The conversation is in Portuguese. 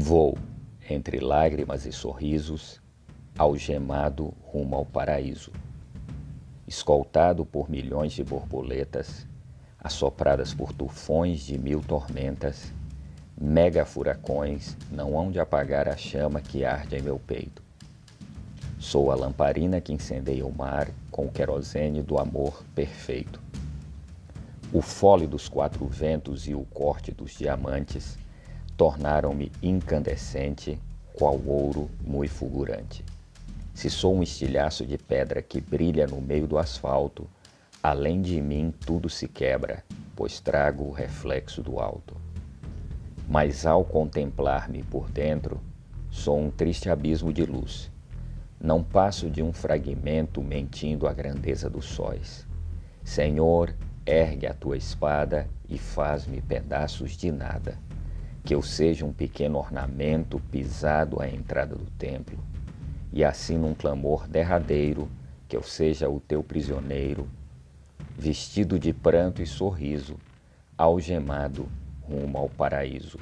Vou, entre lágrimas e sorrisos, algemado rumo ao paraíso. Escoltado por milhões de borboletas, assopradas por tufões de mil tormentas, mega furacões não hão de apagar a chama que arde em meu peito. Sou a lamparina que incendeia o mar com o querosene do amor perfeito. O fole dos quatro ventos e o corte dos diamantes tornaram-me incandescente, qual ouro muito fulgurante. Se sou um estilhaço de pedra que brilha no meio do asfalto, além de mim tudo se quebra, pois trago o reflexo do alto. Mas ao contemplar-me por dentro, sou um triste abismo de luz. Não passo de um fragmento mentindo a grandeza dos sóis. Senhor, ergue a tua espada e faz-me pedaços de nada, que eu seja um pequeno ornamento pisado à entrada do templo, e assim num clamor derradeiro, que eu seja o teu prisioneiro, vestido de pranto e sorriso, algemado rumo ao paraíso.